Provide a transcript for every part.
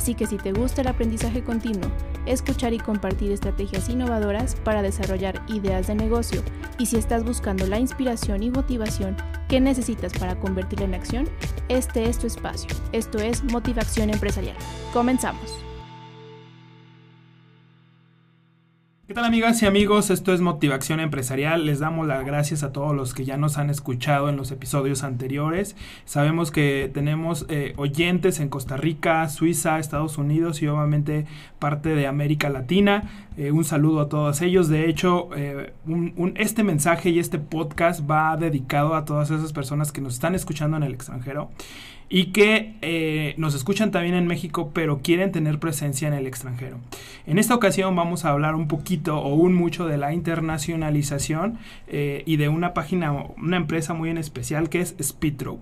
Así que si te gusta el aprendizaje continuo, escuchar y compartir estrategias innovadoras para desarrollar ideas de negocio y si estás buscando la inspiración y motivación que necesitas para convertirla en acción, este es tu espacio. Esto es Motivación Empresarial. Comenzamos. ¿Qué tal amigas y amigos? Esto es Motivación Empresarial. Les damos las gracias a todos los que ya nos han escuchado en los episodios anteriores. Sabemos que tenemos eh, oyentes en Costa Rica, Suiza, Estados Unidos y obviamente parte de América Latina. Eh, un saludo a todos ellos. De hecho, eh, este mensaje y este podcast va dedicado a todas esas personas que nos están escuchando en el extranjero y que eh, nos escuchan también en México, pero quieren tener presencia en el extranjero. En esta ocasión vamos a hablar un poquito o un mucho de la internacionalización eh, y de una página, una empresa muy en especial que es Speedrow.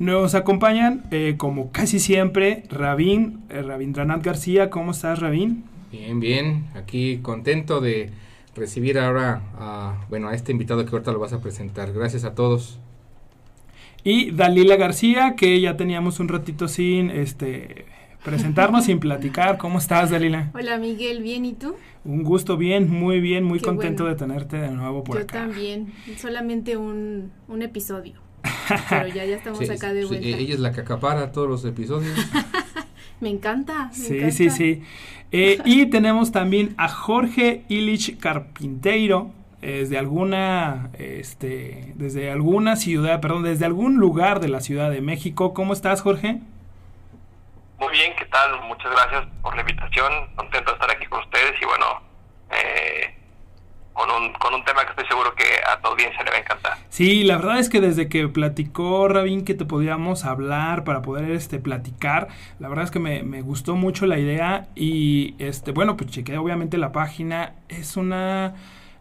Nos acompañan, eh, como casi siempre, Rabín, Rabindranath García. ¿Cómo estás, Rabín? Bien, bien. Aquí contento de recibir ahora a, bueno, a este invitado que ahorita lo vas a presentar. Gracias a todos. Y Dalila García, que ya teníamos un ratito sin este presentarnos, sin platicar. ¿Cómo estás, Dalila? Hola, Miguel, ¿bien y tú? Un gusto, bien, muy bien, muy contento de tenerte de nuevo por acá. Yo también, solamente un, episodio. Pero ya, ya estamos acá de vuelta. ella es la que acapara todos los episodios. me encanta. sí, sí, sí. Eh, y tenemos también a Jorge Illich Carpinteiro, desde alguna, este, desde alguna ciudad, perdón, desde algún lugar de la Ciudad de México. ¿Cómo estás, Jorge? Muy bien, ¿qué tal? Muchas gracias por la invitación. Contento de estar aquí con ustedes y bueno, eh, con, un, con un tema que estoy seguro que a tu audiencia le va a encantar. Sí, la verdad es que desde que platicó Rabín que te podíamos hablar para poder este platicar, la verdad es que me, me gustó mucho la idea y este bueno, pues chequeé obviamente la página, es una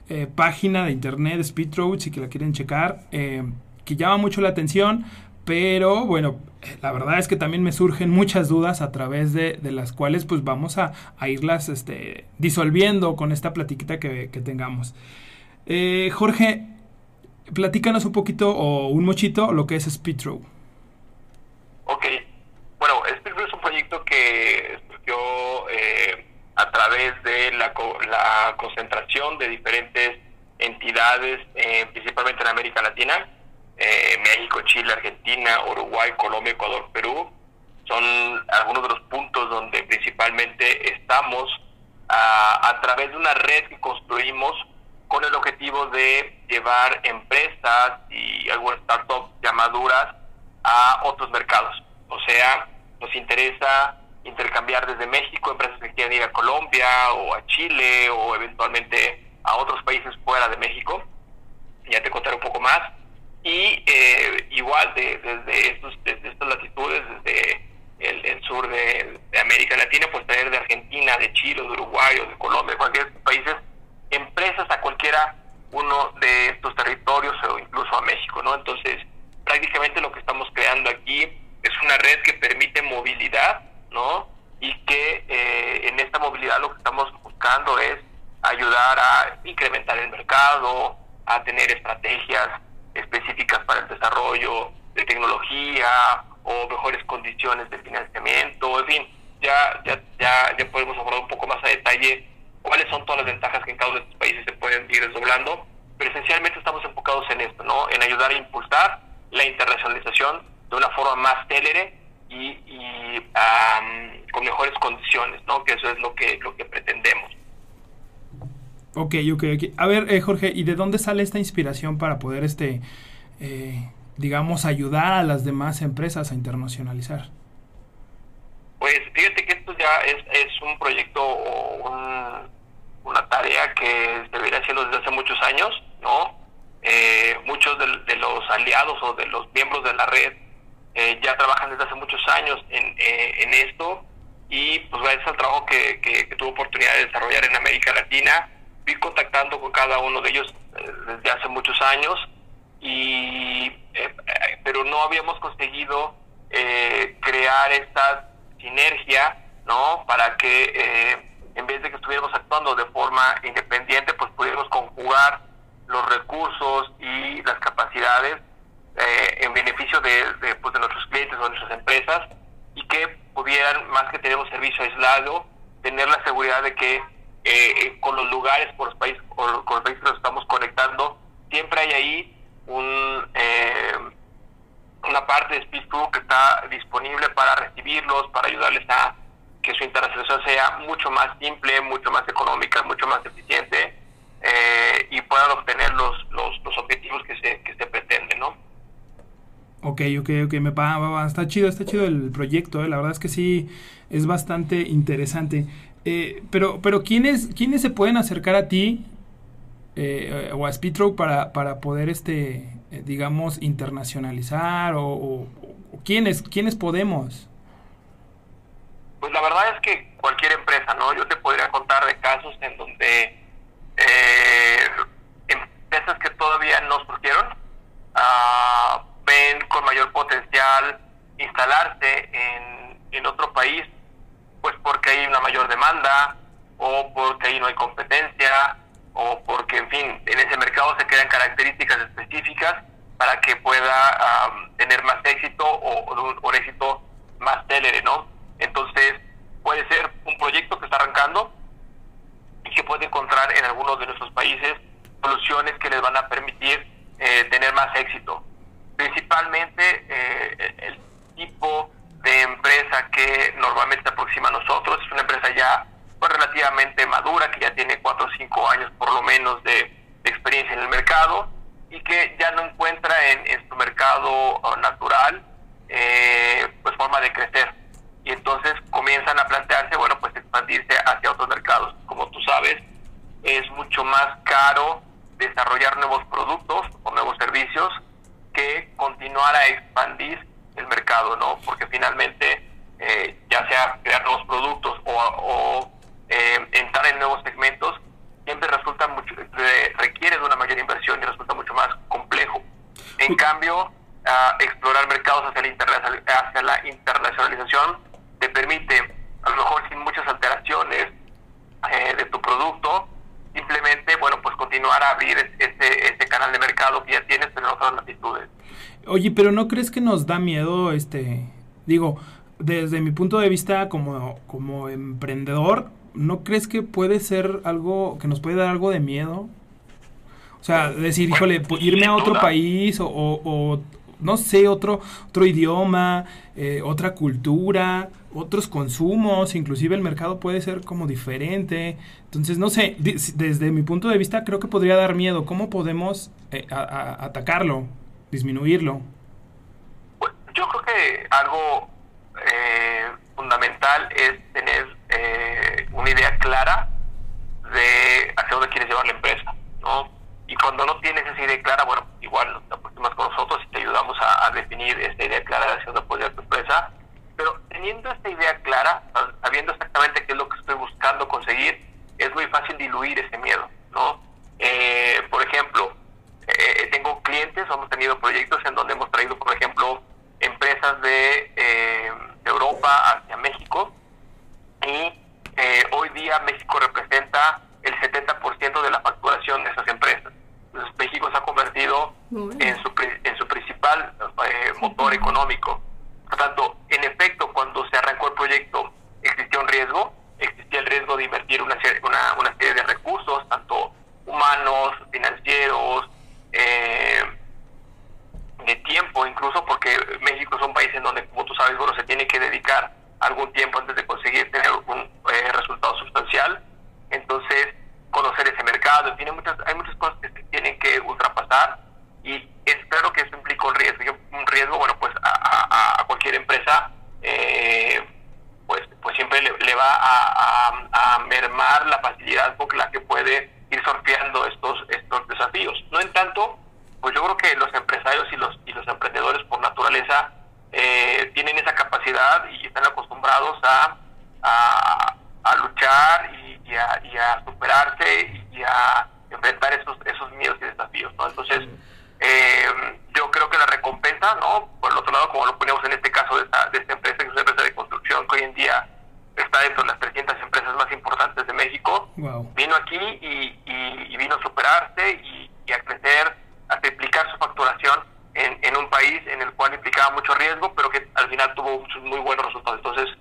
eh, página de internet, Speed si que la quieren checar, eh, que llama mucho la atención, pero bueno, la verdad es que también me surgen muchas dudas a través de, las cuales pues vamos a, irlas este, disolviendo con esta platiquita que, tengamos. Eh, Jorge, platícanos un poquito o un mochito lo que es Speedrow. Ok, bueno, Speedrow es un proyecto que surgió a través de la, la concentración de diferentes entidades, eh, principalmente en América Latina, eh, México, Chile, Argentina, Uruguay, Colombia, Ecuador, Perú, son algunos de los puntos donde principalmente estamos a, a través de una red que construimos con el objetivo de llevar empresas y algunas startups llamaduras a otros mercados. O sea, nos interesa intercambiar desde México, empresas que quieran ir a Colombia o a Chile o eventualmente a otros países fuera de México. Ya te contaré un poco más. Y eh, igual de, desde, estos, estas latitudes, desde el, sur de, América Latina, pues traer de Argentina, de Chile, de Uruguay o de Colombia, de cualquier países, empresas a cualquiera uno de estos territorios o incluso a México, ¿no? Entonces, prácticamente lo que estamos creando aquí es una red que permite movilidad ¿no? Y que eh, en esta movilidad lo que estamos buscando es ayudar a incrementar el mercado, a tener estrategias específicas para el desarrollo de tecnología o mejores condiciones de financiamiento, en fin, ya, ya, ya, ya podemos hablar un poco más a detalle cuáles son todas las ventajas que en cada uno de estos países se pueden ir desdoblando, pero esencialmente estamos enfocados en esto, ¿no? En ayudar a impulsar la internacionalización de una forma más célere y, con mejores condiciones, ¿no? Que eso es lo que, lo que pretendemos. Ok, ok, ok. A ver, eh, Jorge, ¿y de dónde sale esta inspiración para poder, este, eh, digamos, ayudar a las demás empresas a internacionalizar? Pues fíjate que esto ya es, es un proyecto o una tarea que se viene haciendo desde hace muchos años, ¿no? Eh, muchos de, de, los aliados o de los miembros de la red eh, ya trabajan desde hace muchos años en, eh, en esto y pues gracias al trabajo que, que, tuve oportunidad de desarrollar en América Latina, fui contactando con cada uno de ellos eh, desde hace muchos años y pero no habíamos conseguido crear esta sinergia, ¿no? Para que en vez de que estuviéramos actuando de forma independiente, pues pudiéramos conjugar los recursos y las capacidades en beneficio de, pues, de nuestros clientes o de nuestras empresas y que pudieran, más que tener un servicio aislado, tener la seguridad de que con los lugares, por los países, con los países que nos estamos conectando, siempre hay ahí un, eh, una parte de Speed que está disponible para recibirlos, para ayudarles a que su internacionalización sea mucho más simple, mucho más económica, mucho más eficiente eh, y puedan obtener los, los, los objetivos que se, que se pretenden, ¿no? Ok, ok, ok, me va, está chido, está chido el proyecto, eh, la verdad es que sí, es bastante interesante. Eh, pero, pero ¿quiénes, ¿quiénes se pueden acercar a ti eh, o a Speedrow para, para poder, este, eh, digamos, internacionalizar o, o, quiénes, quiénes podemos? Pues la verdad es que cualquier empresa, ¿no? Yo te podría contar de casos en donde eh, empresas que todavía no surgieron uh, ven con mayor potencial instalarse en, en otro país, pues porque hay una mayor demanda o porque ahí no hay competencia o porque, en fin, en ese mercado se crean características específicas para que pueda tener más éxito o, un, éxito más célere, ¿no? Entonces, puede ser un proyecto que está arrancando y que puede encontrar en algunos de nuestros países soluciones que les van a permitir eh, tener más éxito. Principalmente eh, el tipo de empresa que normalmente se aproxima a nosotros. Es una empresa ya pues, relativamente madura, que ya tiene cuatro o cinco años por lo menos de, experiencia en el mercado y que ya no encuentra en, su mercado uh, natural eh, pues forma de crecer. Y entonces comienzan a plantearse bueno pues expandirse hacia otros mercados. Como tú sabes es mucho más caro desarrollar nuevos productos o nuevos servicios que continuar a expandir el mercado no porque finalmente eh, ya sea crear nuevos productos o, o eh, entrar en nuevos segmentos siempre resulta mucho, requiere de una mayor inversión y resulta mucho más complejo. En cambio, explorar mercados hacia la, hacia la internacionalización te permite, a lo mejor sin muchas alteraciones eh, de tu producto, simplemente, bueno, pues continuar a abrir ese, ese canal de mercado que ya tienes, pero en otras latitudes. Oye, pero ¿no crees que nos da miedo, este, digo, desde mi punto de vista como, como emprendedor, ¿no crees que puede ser algo que nos puede dar algo de miedo? O sea, decir, híjole, irme a otro país o, no sé, otro, otro idioma, eh, otra cultura, otros consumos, inclusive el mercado puede ser como diferente. Entonces, no sé, desde mi punto de vista creo que podría dar miedo. ¿Cómo podemos eh, atacarlo, disminuirlo? Pues, yo creo que algo eh, fundamental es tener eh, una idea clara de hacia dónde quieres llevar la empresa, ¿no? Y cuando no tienes esa idea clara, bueno, igual te aproximas con nosotros y te ayudamos a, definir esta idea clara de hacia dónde puede ir tu empresa. Pero teniendo esta idea clara, sabiendo exactamente qué es lo que estoy buscando conseguir, es muy fácil diluir ese miedo, ¿no? Eh, por ejemplo, eh, tengo clientes, hemos tenido proyectos en donde hemos traído, por ejemplo, empresas de, eh, de Europa hacia México y eh, hoy día México representa el 70% de la facturación de esas empresas. Entonces México se ha convertido en su, en su principal eh, motor económico. Por tanto, en efecto, cuando se arrancó el proyecto existía un riesgo, existía el riesgo de invertir una una, una serie de recursos, tanto humanos, financieros, eh, de tiempo incluso, porque México es un país en donde, como tú sabes, bueno, se tiene que dedicar algún tiempo antes de conseguir tener un eh, resultado sustancial. Entonces, conocer ese mercado, hay muchas, hay muchas cosas que se tienen que ultrapasar y espero que eso implique un riesgo. Un riesgo, bueno, pues a, cualquier empresa, eh, pues, pues siempre le, va a, mermar la facilidad con la que puede ir sorteando estos, estos desafíos. No en tanto, pues yo creo que los empresarios y los, y los emprendedores por naturaleza eh, tienen esa capacidad y están acostumbrados a, a, luchar y, a, superarse y a enfrentar esos, esos miedos y desafíos. Entonces, por el otro lado, como lo ponemos en este caso de esta, de esta empresa, que es una empresa de construcción que hoy en día está dentro de las 300 empresas más importantes de México, vino aquí y, vino a superarse y, y, a crecer, a triplicar su facturación en, un país en el cual implicaba mucho riesgo, pero que al final tuvo muy buenos resultados. Entonces,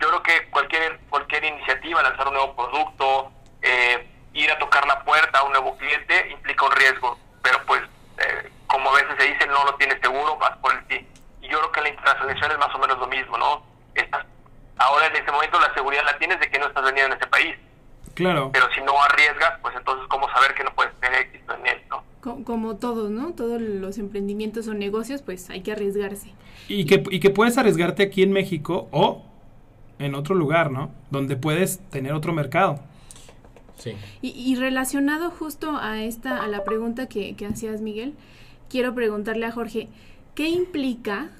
yo creo que cualquier, cualquier iniciativa, lanzar un nuevo producto, eh, ir a tocar la puerta a un nuevo cliente, implica un riesgo, pero pues se dice, no lo tienes seguro, vas por el sí. Y yo creo que la internacionalización es más o menos lo mismo, ¿no? Estás, ahora en este momento la seguridad la tienes de que no estás vendiendo en ese país. Claro. Pero si no arriesgas, pues entonces, ¿cómo saber que no puedes tener éxito en él, no? Como, todos, ¿no? Todos los emprendimientos o negocios, pues hay que arriesgarse. Y que, y que puedes arriesgarte aquí en México o en otro lugar, ¿no? Donde puedes tener otro mercado. Sí. Y, relacionado justo a esta, a la pregunta que, que hacías, Miguel, quiero preguntarle a Jorge, ¿qué implica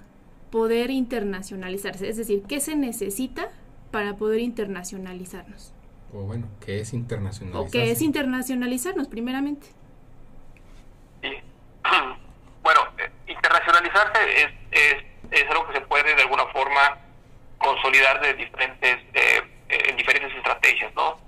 poder internacionalizarse? Es decir, ¿qué se necesita para poder internacionalizarnos? O bueno, ¿qué es internacionalizarse? ¿O qué es internacionalizarnos, primeramente? Sí. Bueno, eh, internacionalizarse es, es, es algo que se puede de alguna forma consolidar de diferentes, eh, en diferentes estrategias, ¿no?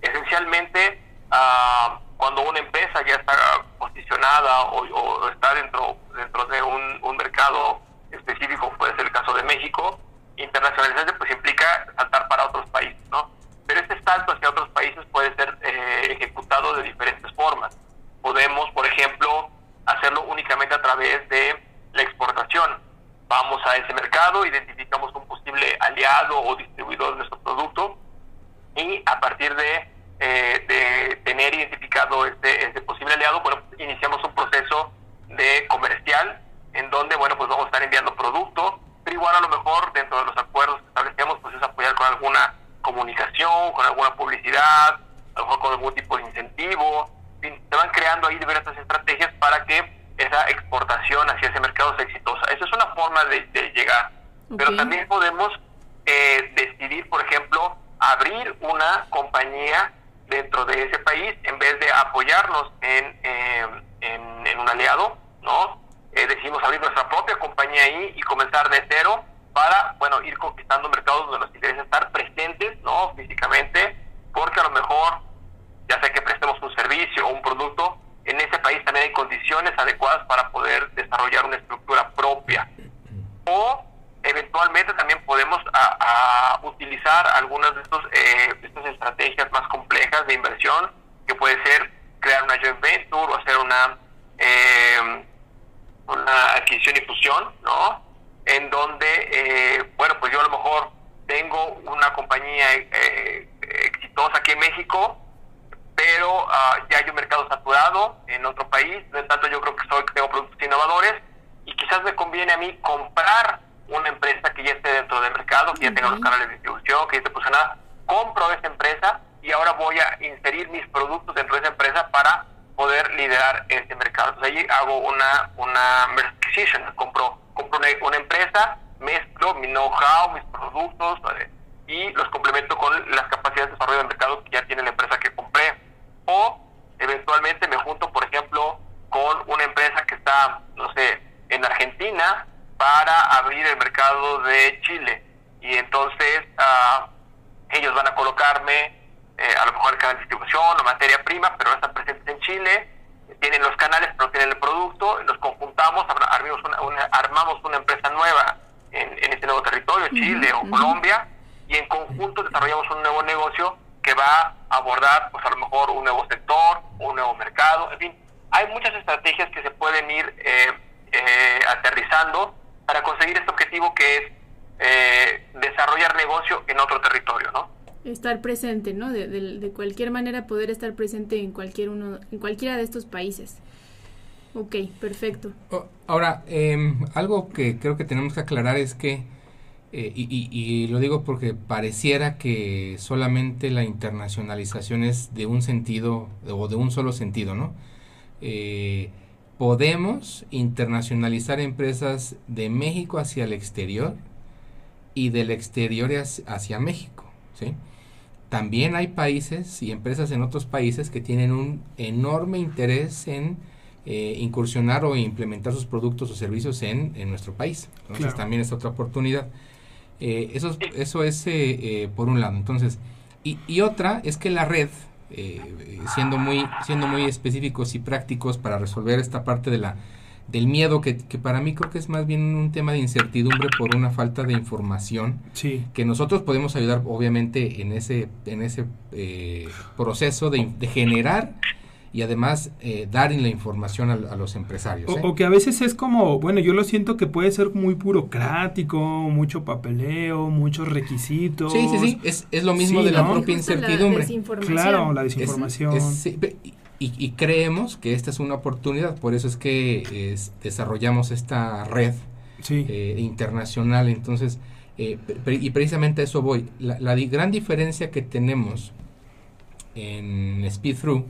Esencialmente, uh, cuando una empresa ya está posicionada o, está dentro, dentro de un, mercado específico, puede ser el caso de México, internacionalizarse pues implica saltar para otros países, ¿no? Pero este salto hacia otros países puede ser eh, también distribución, que ya esté posicionada, compro esa empresa y ahora voy a inserir mis productos dentro de esa empresa para poder liderar ese mercado. Entonces ahí hago una, una acquisition, compro, compro una, empresa, mezclo mi know-how, mis productos y los complemento con las capacidades de desarrollo del mercado que ya tiene la empresa que compré o eventualmente me junto, por ejemplo, con una empresa que está, no sé, en Argentina para abrir el mercado de Chile. Y entonces uh, ellos van a colocarme eh, a lo mejor el canal de distribución o materia prima, pero no están presentes en Chile, tienen los canales, pero no tienen el producto, nos conjuntamos, armamos una, armamos una empresa nueva en, en este nuevo territorio, Chile o Colombia, y en conjunto desarrollamos un nuevo negocio que va a abordar, pues a lo mejor un nuevo sector, un nuevo mercado, en fin, hay muchas estrategias que se pueden ir eh, eh, aterrizando para conseguir este objetivo que es eh, desarrollar negocio en otro territorio, ¿no? Estar presente, ¿no? De, de, cualquier manera poder estar presente en cualquier uno, en cualquiera de estos países. Ok, perfecto. Oh, ahora, em, algo que creo que tenemos que aclarar es que eh, y, lo digo porque pareciera que solamente la internacionalización es de un sentido o de un solo sentido, ¿no? Eh, podemos internacionalizar empresas de México hacia el exterior y del exterior hacia, México, ¿sí? También hay países y empresas en otros países que tienen un enorme interés en eh, incursionar o implementar sus productos o servicios en, nuestro país. Entonces también es otra oportunidad. Eh, eso, eso es eh, eh, por un lado. Entonces, y, y, otra es que la red eh, siendo, muy, siendo muy específicos y prácticos para resolver esta parte de la, del miedo, que, que, para mí creo que es más bien un tema de incertidumbre por una falta de información, sí. que nosotros podemos ayudar obviamente en ese, en ese eh, proceso de, de generar y además eh, dar la información a, los empresarios. ¿eh? O, que a veces es como, bueno, yo lo siento que puede ser muy burocrático, mucho papeleo, muchos requisitos. Sí, sí, sí, es, es lo mismo de la propia incertidumbre. claro, la desinformación. Y, creemos que esta es una oportunidad, por eso es que desarrollamos esta red eh, internacional. Entonces, y precisamente a eso voy. La, la gran diferencia que tenemos en Speed Through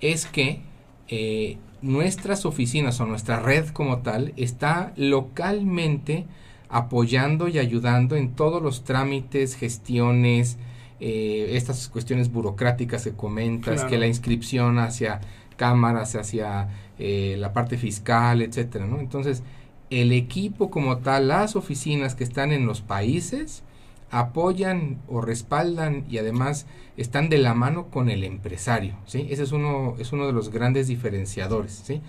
es que eh, nuestras oficinas o nuestra red como tal está localmente apoyando y ayudando en todos los trámites, gestiones, eh, estas cuestiones burocráticas que comentas, que la inscripción hacia cámaras, hacia eh, la parte fiscal, etcétera, ¿no? Entonces, el equipo como tal, las oficinas que están en los países, apoyan o respaldan y además están de la mano con el empresario, ¿sí? Ese es uno, es uno de los grandes diferenciadores, ¿sí?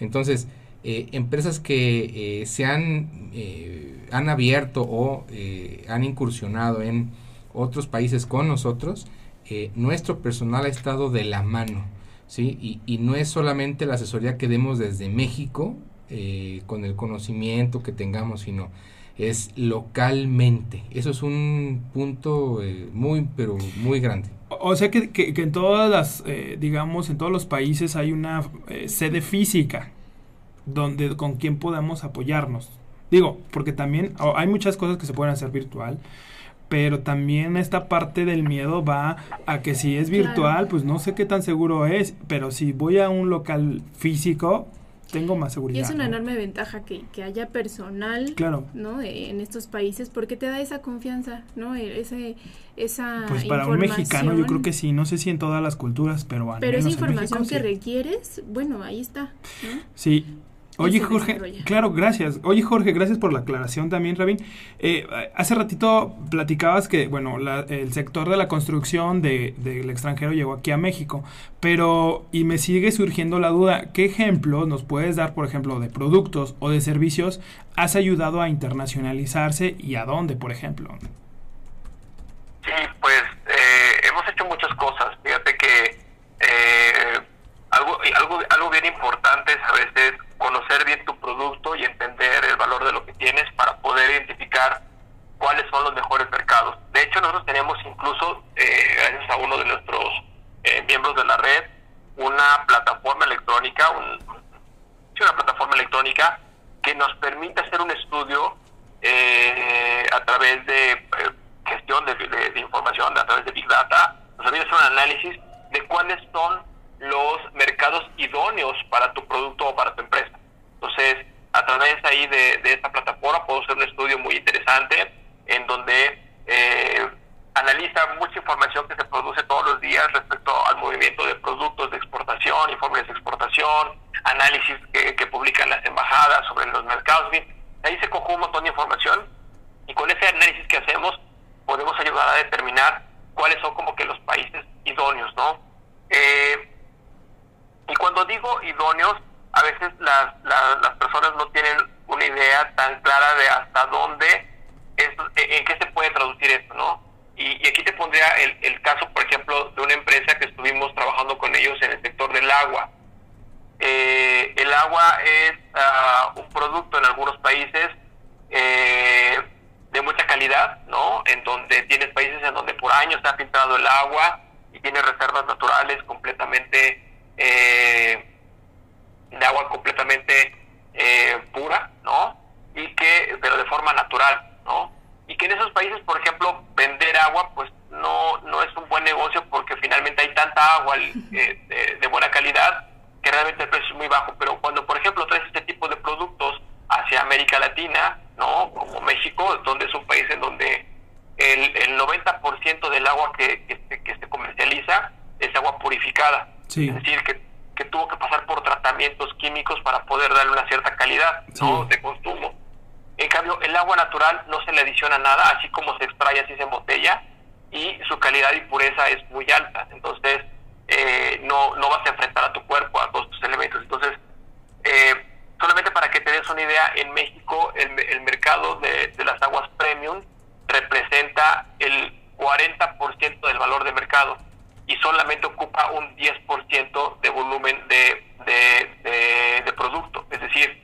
Entonces, eh, empresas que eh, se han, eh, han abierto o han incursionado en otros países con nosotros, nuestro personal ha estado de la mano, ¿sí? Y, y, no es solamente la asesoría que demos desde México, con el conocimiento que tengamos, sino es localmente. Eso es un punto eh, muy, pero muy grande. O sea que, que, en todas las, eh, digamos, en todos los países hay una eh, sede física donde con quien podemos apoyarnos. Digo, porque también hay muchas cosas que se pueden hacer virtual, pero también esta parte del miedo va a que si es virtual, pues no sé qué tan seguro es, pero si voy a un local físico, tengo más seguridad. Y es una enorme ventaja que, que, haya personal, claro. ¿no? en estos países porque te da esa confianza, ¿no? E, ese, esa Pues para un mexicano yo creo que sí, no sé si en todas las culturas, pero al Pero esa información que requieres, bueno, ahí está, ¿no? Sí, Oye, Jorge, claro, gracias. Oye, Jorge, gracias por la aclaración también, Rabin. Eh, hace ratito platicabas que, bueno, el sector de la construcción del de, extranjero llegó aquí a México, pero, y me sigue surgiendo la duda, ¿qué ejemplos nos puedes dar, por ejemplo, de productos o de servicios has ayudado a internacionalizarse y a dónde, por ejemplo? Sí, pues eh, hemos hecho muchas cosas. Fíjate que eh, algo, algo, algo bien importante es a veces conocer bien tu producto y entender el valor de lo que tienes para poder identificar cuáles son los mejores mercados. De hecho, nosotros tenemos incluso, eh, gracias a uno de nuestros eh, miembros de la red, una plataforma electrónica, una plataforma electrónica que nos permite hacer un estudio eh, a través de gestión de, de, información, a través de Big Data, nos permite hacer un análisis de cuáles son los mercados idóneos para tu producto o para tu empresa. Entonces, a través ahí de, esta plataforma puedo hacer un estudio muy interesante en donde eh, analiza mucha información que se produce todos los días respecto al movimiento de productos de exportación, informes de exportación, análisis que, que publican las embajadas sobre los mercados. ahí se coge un montón de información y con ese análisis que hacemos podemos ayudar a determinar cuáles son como que los países idóneos, ¿no? Eh, y cuando digo idóneos, a veces las, las, personas no tienen una idea tan clara de hasta dónde, es, en qué se puede traducir esto, ¿no? Y, aquí te pondría el, el, caso, por ejemplo, de una empresa que estuvimos trabajando con ellos en el sector del agua. Eh, el agua es ah, un producto en algunos países eh, de mucha calidad, ¿no? En donde tienes países en donde por años se ha filtrado el agua y tiene reservas naturales completamente eh, de agua completamente eh, pura, ¿no? Y que, pero de forma natural, ¿no? Y que en esos países, por ejemplo, vender agua, pues no, no es un buen negocio porque finalmente hay tanta agua eh, de, buena calidad que realmente el precio es muy bajo. Pero cuando, por ejemplo, traes este tipo de productos hacia América Latina, ¿no? Como México, donde es un país en donde el, el 90% del agua que, que, que se comercializa es agua purificada. Es decir, que, que, tuvo que pasar por tratamientos químicos para poder darle una cierta calidad ¿no? de consumo. En cambio, el agua natural no se le adiciona nada, así como se extrae, así se embotella, y su calidad y pureza es muy alta. Entonces, no, no vas a enfrentar a tu cuerpo a todos estos elementos. Entonces, eh, solamente para que te des una idea, en México el, el mercado de, de, las aguas premium representa el 40% del valor de mercado y solamente ocupa un 10% de volumen de, de, producto. Es decir,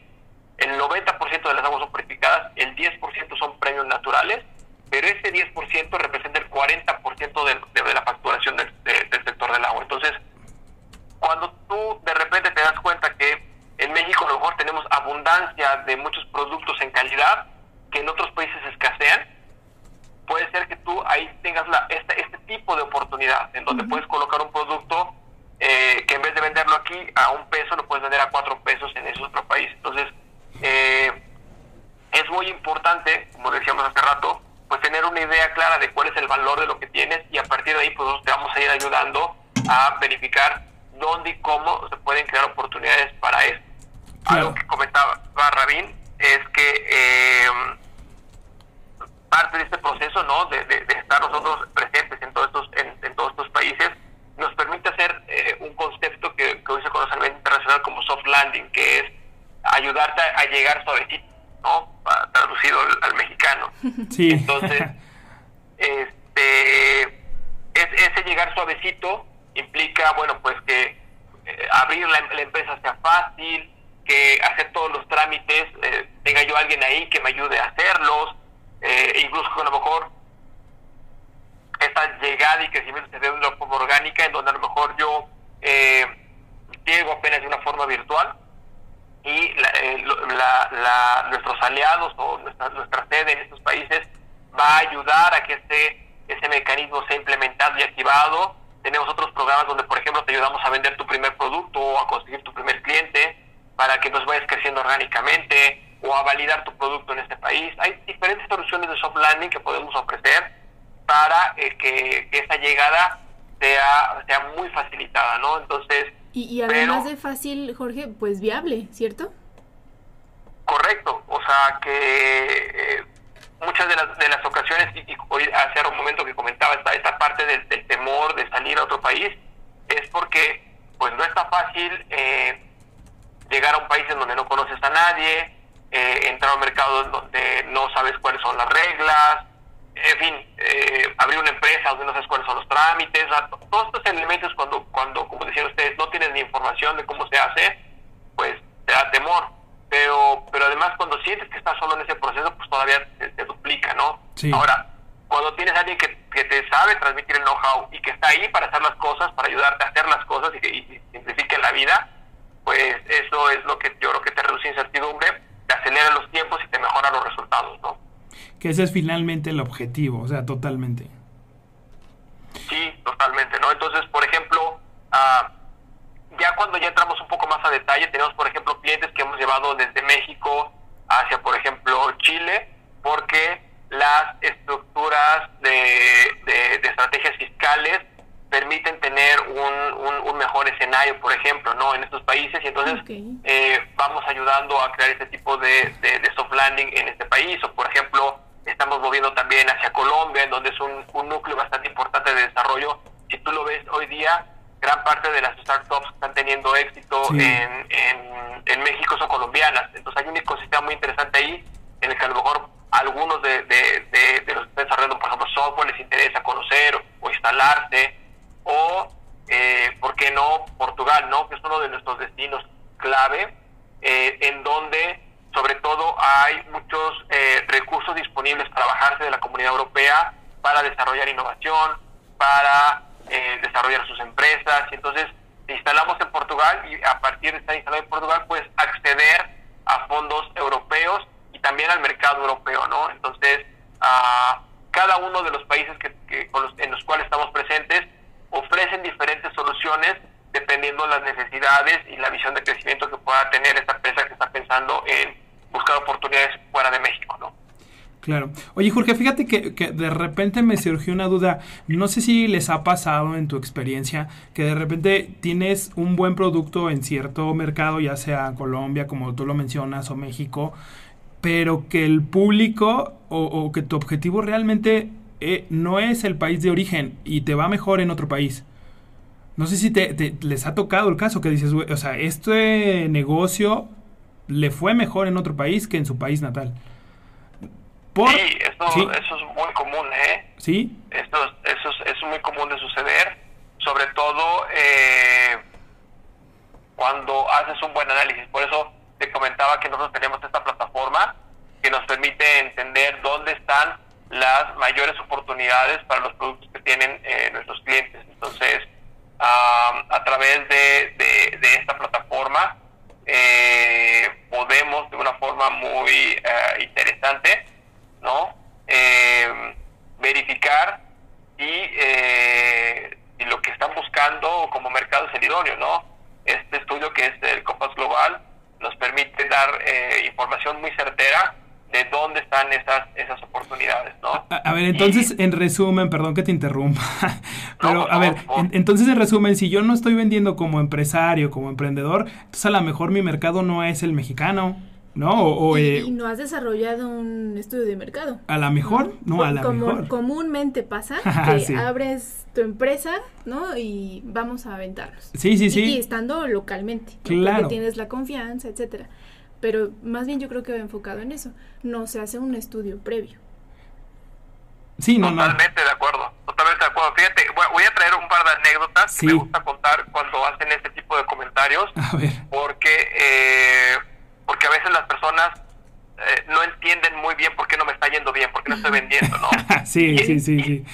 el 90% de las aguas son purificadas, el 10% son premios naturales, pero ese 10% representa el 40% de, de, la facturación del, del sector del agua. Entonces, cuando tú de repente te das cuenta que en México a lo mejor tenemos abundancia de muchos productos en calidad que en otros países escasean, puede ser que tú ahí tengas la, este, este tipo de oportunidad en donde puedes colocar un producto eh, que en vez de venderlo aquí a un peso lo puedes vender a cuatro pesos en ese otro país. Entonces, eh, es muy importante, como decíamos hace rato, pues tener una idea clara de cuál es el valor de lo que tienes y a partir de ahí pues te vamos a ir ayudando a verificar dónde y cómo se pueden crear oportunidades para eso. Algo que comentaba Rabín es que eh, parte de este proceso, ¿no? De, de, estar nosotros presentes en todos estos, en, todos estos países, nos permite hacer eh, un concepto que, que, hoy se conoce a nivel internacional como soft landing, que es ayudarte a, llegar suavecito, ¿no? traducido al, mexicano. Sí. Entonces, este, es, ese llegar suavecito implica, bueno, pues que eh, abrir la, la, empresa sea fácil, que hacer todos los trámites, eh, tenga yo alguien ahí que me ayude a hacerlos, eh, incluso a lo mejor esta llegada y crecimiento se dé de una forma orgánica, en donde a lo mejor yo eh, llego apenas de una forma virtual y la, eh, la, la, nuestros aliados o nuestra, nuestra sede en estos países va a ayudar a que este, ese mecanismo sea implementado y activado. Tenemos otros programas donde, por ejemplo, te ayudamos a vender tu primer producto o a conseguir tu primer cliente para que nos vayas creciendo orgánicamente o a validar tu producto en este país. Hay diferentes soluciones de soft landing que podemos ofrecer para eh, que, que, esa llegada sea, sea muy facilitada, ¿no? Entonces... Y, y además pero, de fácil, Jorge, pues viable, ¿cierto? Correcto, o sea que eh, muchas de las, de las ocasiones, y, y hoy hace un momento que comentaba esta, esta parte del, del, temor de salir a otro país, es porque pues no está fácil eh, llegar a un país en donde no conoces a nadie, eh, entrar a un mercado donde no sabes cuáles son las reglas, en fin, eh, abrir una empresa donde no sabes cuáles son los trámites, todos estos elementos cuando, cuando, como decían ustedes, no tienes ni información de cómo se hace, pues te da temor. Pero, pero además cuando sientes que estás solo en ese proceso, pues todavía te, te duplica, ¿no? Sí. Ahora, cuando tienes a alguien que, que, te sabe transmitir el know-how y que está ahí para hacer las cosas, para ayudarte a hacer las cosas y que y simplifique la vida, pues eso es lo que yo creo que te reduce incertidumbre, te acelera los tiempos y te mejora los resultados, ¿no? Que ese es finalmente el objetivo, o sea, totalmente. Sí, totalmente, ¿no? Entonces, por ejemplo, uh, ya cuando ya entramos un poco más a detalle, tenemos, por ejemplo, clientes que hemos llevado desde México hacia, por ejemplo, Chile, porque las estructuras de, de, de estrategias fiscales permiten tener un, un, un, mejor escenario, por ejemplo, no en estos países y entonces okay. eh, vamos ayudando a crear este tipo de, de, de, soft landing en este país o por ejemplo estamos moviendo también hacia Colombia en donde es un, un núcleo bastante importante de desarrollo si tú lo ves hoy día gran parte de las startups que están teniendo éxito sí. en, en, en, México son colombianas entonces hay un ecosistema muy interesante ahí en el que a lo mejor algunos de, de, de, de los que están desarrollando por ejemplo software les interesa conocer o instalarse o, eh, ¿por qué no, Portugal, no? Que es uno de nuestros destinos clave, eh, en donde sobre todo hay muchos eh, recursos disponibles para bajarse de la comunidad europea para desarrollar innovación, para eh, desarrollar sus empresas. Y entonces, instalamos en Portugal y a partir de estar instalado en Portugal, pues acceder a fondos europeos y también al mercado europeo, ¿no? Entonces, a cada uno de los países que, en los cuales estamos presentes, ofrecen diferentes soluciones dependiendo de las necesidades y la visión de crecimiento que pueda tener esta empresa que está pensando en buscar oportunidades fuera de México, ¿no? Claro. Oye, Jorge, fíjate que, de repente me surgió una duda. No sé si les ha pasado en tu experiencia que de repente tienes un buen producto en cierto mercado, ya sea Colombia, como tú lo mencionas, o México, pero que el público o que tu objetivo realmente eh, no es el país de origen y te va mejor en otro país. No sé si te, les ha tocado el caso que dices, o sea, este negocio le fue mejor en otro país que en su país natal. Sí, eso, eso es muy común, ¿eh? Sí. Esto, eso, es, muy común de suceder, sobre todo eh, cuando haces un buen análisis. Por eso te comentaba que nosotros tenemos esta plataforma que nos permite entender dónde están las mayores oportunidades para los productos que tienen eh, nuestros clientes. Entonces, a través de, esta plataforma eh, podemos de una forma muy eh, interesante ¿no? verificar si, si, lo que están buscando como mercado es el idóneo. ¿no? Este estudio que es el Compass Global nos permite dar información muy certera de dónde están esas, esas oportunidades, ¿no? A, ver, entonces, en resumen, perdón que te interrumpa, pero a ver, entonces en resumen, si yo no estoy vendiendo como empresario, como emprendedor, entonces a lo mejor mi mercado no es el mexicano, ¿no? O, y, eh, no has desarrollado un estudio de mercado. A lo mejor, no, a lo mejor. Comúnmente pasa que abres tu empresa, ¿no? Y vamos a aventarnos. Sí, sí, sí. Y, estando localmente. Claro. Porque tienes la confianza, etcétera pero más bien yo creo que va enfocado en eso. No se hace un estudio previo. Sí, no, totalmente de acuerdo, totalmente de acuerdo. Fíjate, voy a traer un par de anécdotas que me gusta contar cuando hacen este tipo de comentarios, porque eh, porque a veces las personas eh, no entienden muy bien por qué no me está yendo bien, por qué no estoy vendiendo, ¿no? sí, sí, sí, sí.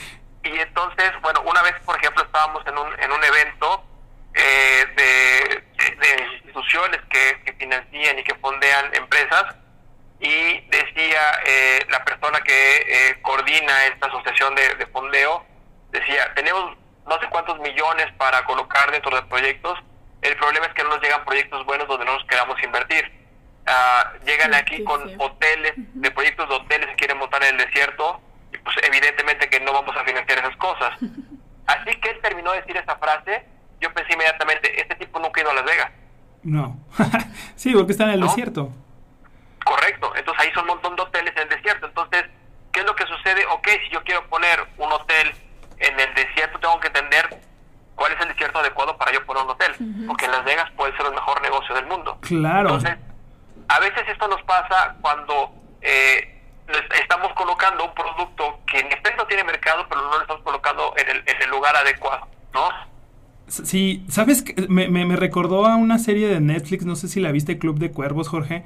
Y entonces, bueno, una vez, por ejemplo, estábamos en un, en un evento eh, de, de, instituciones que, que, financian y que fondean empresas y decía eh, la persona que eh, coordina esta asociación de, de, fondeo, decía, tenemos no sé cuántos millones para colocar dentro de proyectos, el problema es que no nos llegan proyectos buenos donde no nos queramos invertir. Ah, llegan aquí con hoteles, de proyectos de hoteles que quieren montar en el desierto, y pues evidentemente que no vamos a financiar esas cosas. Así que él terminó de decir esa frase yo pensé inmediatamente, este tipo nunca ha ido a Las Vegas. No. sí, porque está en el desierto. Correcto. Entonces ahí son un montón de hoteles en el desierto. Entonces, ¿qué es lo que sucede? Ok, si yo quiero poner un hotel en el desierto, tengo que entender cuál es el desierto adecuado para yo poner un hotel. Porque en Las Vegas puede ser el mejor negocio del mundo. Claro. Entonces, a veces esto nos pasa cuando eh, estamos colocando un producto que en efecto tiene mercado, pero no lo estamos colocando en el, en el lugar adecuado, ¿no? Sí, ¿sabes? Me, me, recordó a una serie de Netflix, no sé si la viste, Club de Cuervos, Jorge,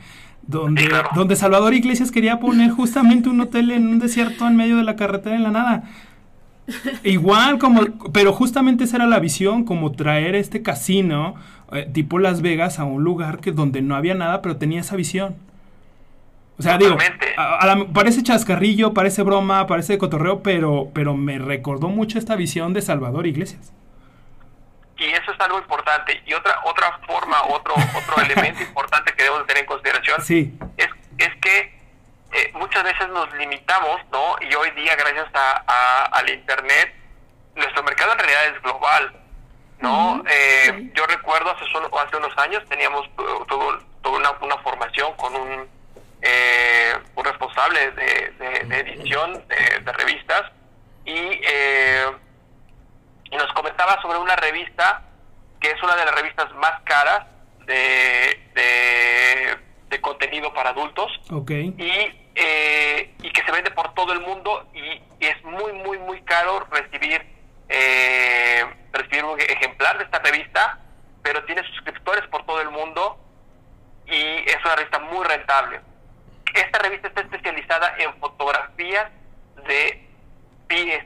donde, donde Salvador Iglesias quería poner justamente un hotel en un desierto en medio de la carretera en la nada. Igual como, pero justamente esa era la visión, como traer este casino eh, tipo Las Vegas a un lugar que donde no había nada, pero tenía esa visión. O sea, digo, parece chascarrillo, parece broma, parece cotorreo, pero, pero me recordó mucho esta visión de Salvador Iglesias y eso es algo importante. Y otra otra forma, otro otro elemento importante que debemos tener en consideración es, es que eh, muchas veces nos limitamos, ¿no? Y hoy día, gracias a, al Internet, nuestro mercado en realidad es global, ¿no? eh, Yo recuerdo hace, hace unos años teníamos tuvo, una, una, formación con un, eh, un responsable de, de, edición de, de, revistas y eh, y nos comentaba sobre una revista que es una de las revistas más caras de, de, contenido para adultos. Y, eh, y que se vende por todo el mundo y, es muy, muy, muy caro recibir, eh, recibir un ejemplar de esta revista, pero tiene suscriptores por todo el mundo y es una revista muy rentable. Esta revista está especializada en fotografías de pies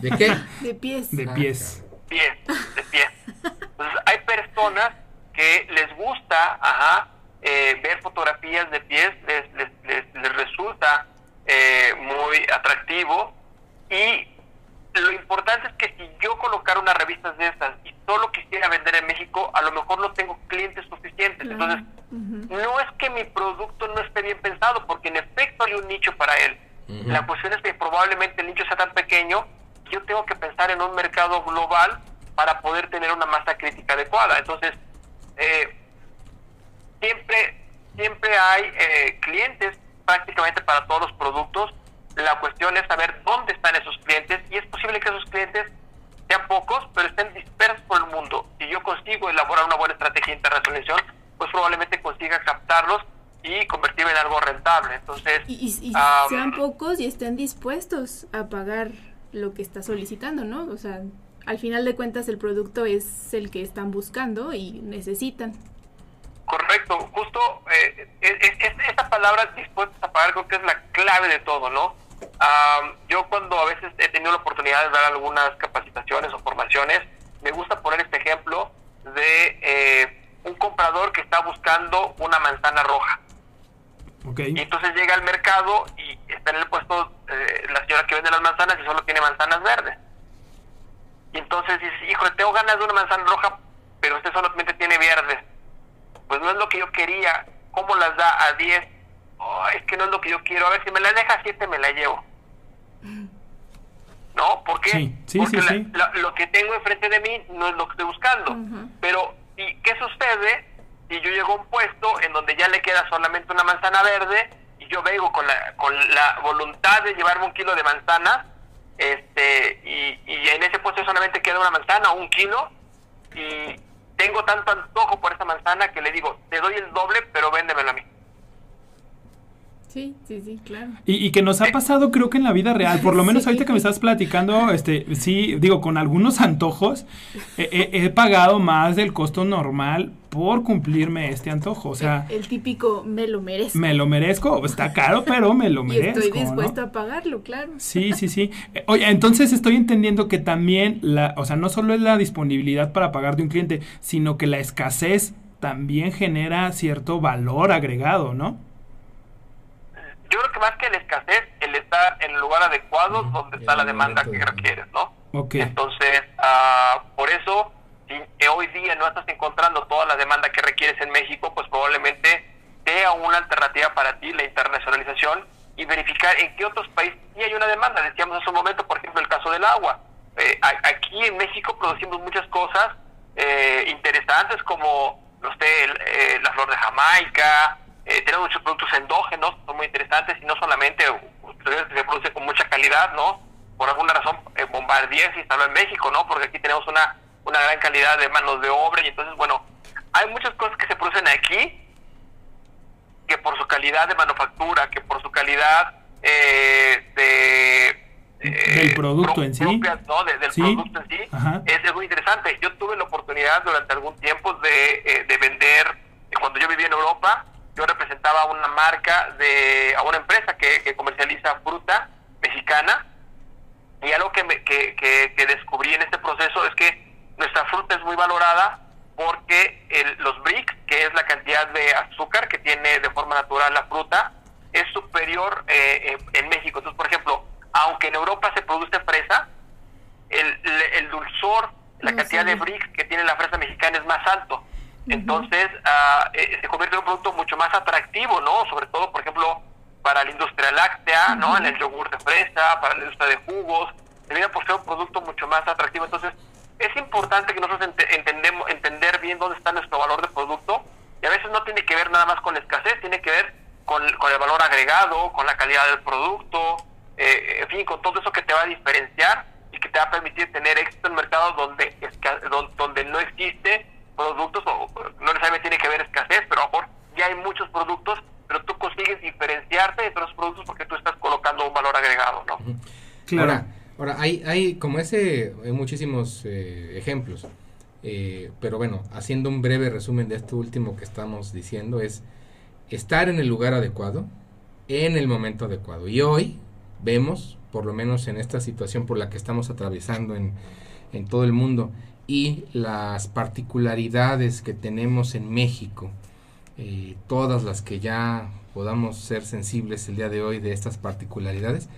¿De qué? De pies. De pies. Pies, de pies. Entonces, hay personas que les gusta ajá, eh, ver fotografías de pies, les, les, les, resulta eh, muy atractivo y lo importante es que si yo colocara unas revistas de estas y solo quisiera vender en México, a lo mejor no tengo clientes suficientes. Entonces, no es que mi producto no esté bien pensado, porque en efecto hay un nicho para él. La cuestión es que probablemente el nicho sea tan pequeño yo tengo que pensar en un mercado global para poder tener una masa crítica adecuada. Entonces, eh, siempre, siempre hay eh, clientes prácticamente para todos los productos. La cuestión es saber dónde están esos clientes y es posible que esos clientes sean pocos, pero estén dispersos por el mundo. Si yo consigo elaborar una buena estrategia de internacionalización, pues probablemente consiga captarlos y convertirme en algo rentable. Entonces, y, sean pocos y estén dispuestos a pagar lo que está solicitando, ¿no? O sea, al final de cuentas el producto es el que están buscando y necesitan. Correcto, justo eh, esta palabra dispuestos a pagar creo que es la clave de todo, ¿no? yo cuando a veces he tenido la oportunidad de dar algunas capacitaciones o formaciones, me gusta poner este ejemplo de eh, un comprador que está buscando una manzana roja. Y entonces llega al mercado y está en el puesto eh, la señora que vende las manzanas y solo tiene manzanas verdes. Y entonces dice, hijo, tengo ganas de una manzana roja, pero usted solamente tiene verdes. Pues no es lo que yo quería. ¿Cómo las da a 10? es que no es lo que yo quiero. A ver, si me la deja a 7 me la llevo. ¿No? ¿Por qué? Porque lo que tengo enfrente de mí no es lo que estoy buscando. Pero, ¿y qué sucede si yo llego a un puesto en donde ya le queda solamente una manzana verde y yo vengo con la, con la voluntad de llevarme un kilo de manzana este y, y en ese puesto solamente queda una manzana o un kilo y tengo tanto antojo por esa manzana que le digo, te doy el doble, pero véndemelo a mí. Sí, sí, sí, claro. Y, que nos ha pasado creo que en la vida real, por lo menos ahorita que me estás platicando, este, sí, digo, con algunos antojos, he, pagado más del costo normal por cumplirme este antojo, o sea... El, típico me lo merezco. Me lo merezco, está caro, pero me lo merezco. Y estoy dispuesto a pagarlo, claro. Sí, sí, sí. Eh, oye, entonces estoy entendiendo que también, la, o sea, no solo es la disponibilidad para pagar de un cliente, sino que la escasez también genera cierto valor agregado, ¿no? yo creo que más que la escasez, el estar en el lugar adecuado donde está la demanda que requieres, ¿no? Entonces, uh, por eso, si hoy día no estás encontrando toda la demanda que requieres en México, pues probablemente sea una alternativa para ti la internacionalización y verificar en qué otros países sí hay una demanda. Decíamos hace un momento, por ejemplo, el caso del agua. Eh, aquí en México producimos muchas cosas eh, interesantes como no sé, eh, la flor de Jamaica, eh, tenemos muchos productos endógenos, son muy interesantes y no solamente se produce con mucha calidad, ¿no? Por alguna razón, eh, Bombardier se instaló en México, ¿no? Porque aquí tenemos una, una gran calidad de manos de obra y entonces, bueno, hay muchas cosas que se producen aquí que por su calidad de manufactura, que por su calidad eh, de... del producto en sí. ¿no? del producto en sí, es, muy interesante. Yo tuve la oportunidad durante algún tiempo de, de vender, cuando yo vivía en Europa, yo representaba una marca de a una empresa que, comercializa fruta mexicana y algo que, que, descubrí en este proceso es que nuestra fruta es muy valorada porque los BRICS, que es la cantidad de azúcar que tiene de forma natural la fruta, es superior eh, en, México. Entonces, por ejemplo, aunque en Europa se produce fresa, el, el dulzor, la cantidad de BRICS que tiene la fresa mexicana es más alto. Entonces, uh, se convierte en un producto mucho más atractivo, ¿no? Sobre todo, por ejemplo, para la industria láctea, ¿no? En el yogur de fresa, para la industria de jugos, debería por ser un producto mucho más atractivo. Entonces, es importante que nosotros entendemos, entender bien dónde está nuestro valor de producto y a veces no tiene que ver nada más con la escasez, tiene que ver con, con el valor agregado, con la calidad del producto, eh, en fin, con todo eso que te va a diferenciar y que te va a permitir tener éxito en mercados donde, donde no existe productos, o no necesariamente tiene que ver escasez, pero a lo mejor ya hay muchos productos, pero tú consigues diferenciarte de otros productos porque tú estás colocando un valor agregado, ¿no? Claro. Ahora, hay, hay como ese, hay muchísimos eh, ejemplos, eh, pero bueno, haciendo un breve resumen de esto último que estamos diciendo es estar en el lugar adecuado, en el momento adecuado. Y hoy vemos, por lo menos en esta situación por la que estamos atravesando en, en todo el mundo, y las particularidades que tenemos en México, eh, todas las que ya podamos ser sensibles el día de hoy de estas particularidades,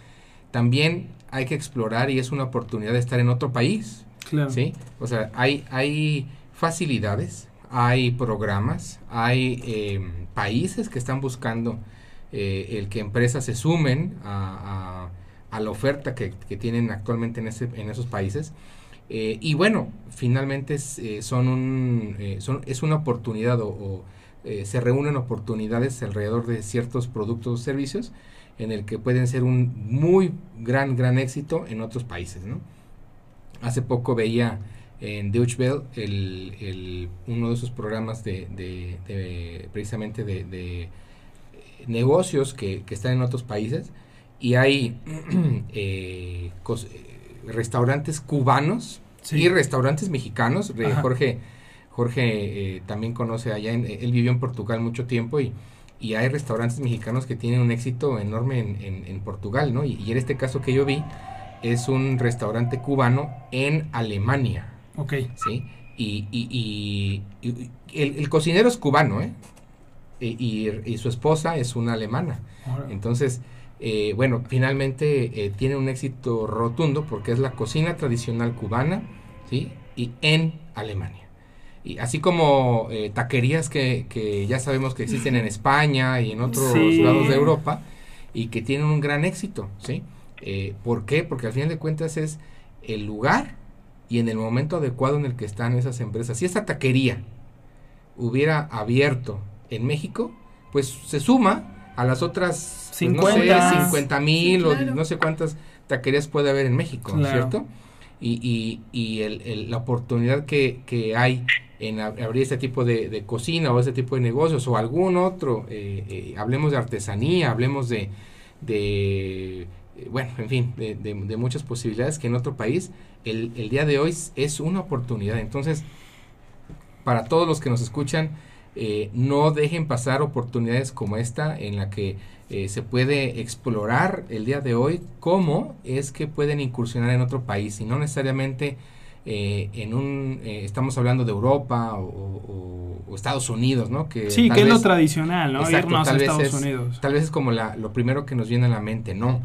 también hay que explorar y es una oportunidad de estar en otro país. ¿sí? O sea, hay, hay facilidades, hay programas, hay em, países que están buscando eh, el que empresas se sumen a, a, la oferta que, que, tienen actualmente en, ese, en esos países eh, y bueno, finalmente es, eh, son un, eh, son, es una oportunidad o, se reúnen oportunidades alrededor de ciertos productos o servicios en el que pueden ser un muy gran, gran éxito en otros países, ¿no? Hace poco veía en Deutsche Welle el, uno de esos programas de, precisamente de, negocios que, están en otros países y hay eh, restaurantes cubanos y restaurantes mexicanos. Jorge Jorge eh, también conoce allá, él vivió en Portugal mucho tiempo y, y hay restaurantes mexicanos que tienen un éxito enorme en, en, Portugal, ¿no? Y, en este caso que yo vi es un restaurante cubano en Alemania. Ok. ¿Sí? Y, y, y el, cocinero es cubano, ¿eh? Y, su esposa es una alemana. Entonces, eh, bueno, finalmente eh, tiene un éxito rotundo porque es la cocina tradicional cubana, ¿sí? Y en Alemania. Y así como eh, taquerías que, que, ya sabemos que existen en España y en otros lados de Europa y que tienen un gran éxito, ¿sí? Eh, ¿Por qué? Porque al final de cuentas es el lugar y en el momento adecuado en el que están esas empresas. Si esta taquería hubiera abierto en México, pues se suma a las otras 50 pues, mil o no sé cuántas taquerías puede haber en México, ¿cierto? Y, y, y el, la oportunidad que, que hay en abrir este tipo de, cocina o este tipo de negocios o algún otro, eh, eh, hablemos de artesanía, hablemos de, de eh, bueno, en fin, de, muchas posibilidades que en otro país el, el, día de hoy es una oportunidad. Entonces, para todos los que nos escuchan, no dejen pasar oportunidades como esta en la que se puede explorar el día de hoy cómo es que pueden incursionar en otro país y no necesariamente eh, en un, eh, estamos hablando de Europa o, Estados Unidos, ¿no? Que sí, que es lo tradicional, ¿no? Irnos tal a Estados Unidos. Tal vez es como la, lo primero que nos viene a la mente, ¿no?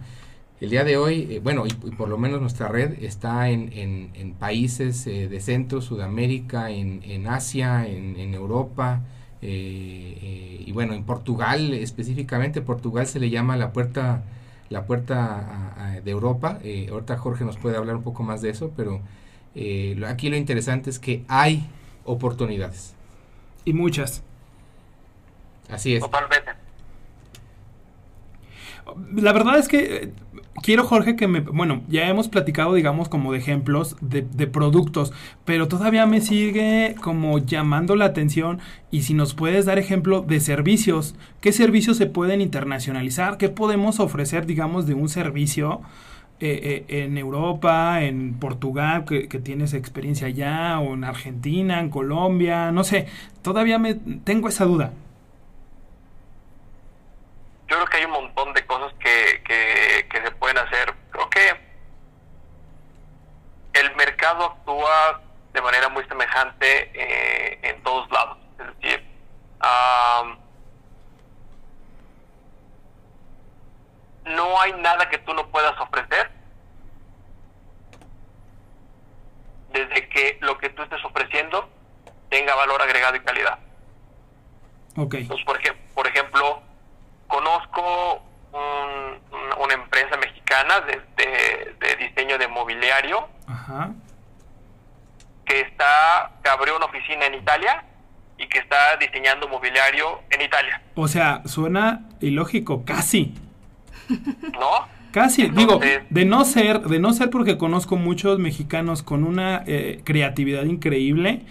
El día de hoy, eh, bueno, y, por lo menos nuestra red está en, en, países de Centro, Sudamérica, en, en Asia, en, Europa, y bueno, en Portugal específicamente, Portugal se le llama la puerta, la puerta de Europa. ahorita Jorge nos puede hablar un poco más de eso, pero eh, aquí lo interesante es que hay oportunidades. Y muchas. Así es. La verdad es que eh, quiero, Jorge, que me... Bueno, ya hemos platicado, digamos, como de ejemplos de, de, productos, pero todavía me sigue como llamando la atención y si nos puedes dar ejemplo de servicios, ¿qué servicios se pueden internacionalizar? ¿Qué podemos ofrecer, digamos, de un servicio? Eh, eh, en Europa, en Portugal, que, tienes experiencia allá, o en Argentina, en Colombia, no sé, todavía me tengo esa duda. Yo creo que hay un montón de cosas que, que, se pueden hacer. Creo que el mercado actúa de manera muy semejante eh, en todos lados. Es decir, no hay nada que tú no puedas ofrecer desde que lo que tú estés ofreciendo tenga valor agregado y calidad. Okay. Entonces, por, por ejemplo, conozco de, diseño de mobiliario que está que abrió una oficina en Italia y que está diseñando mobiliario en Italia. O sea, suena ilógico, casi. ¿No? Casi, digo, de no ser, de no ser porque conozco muchos mexicanos con una eh, creatividad increíble,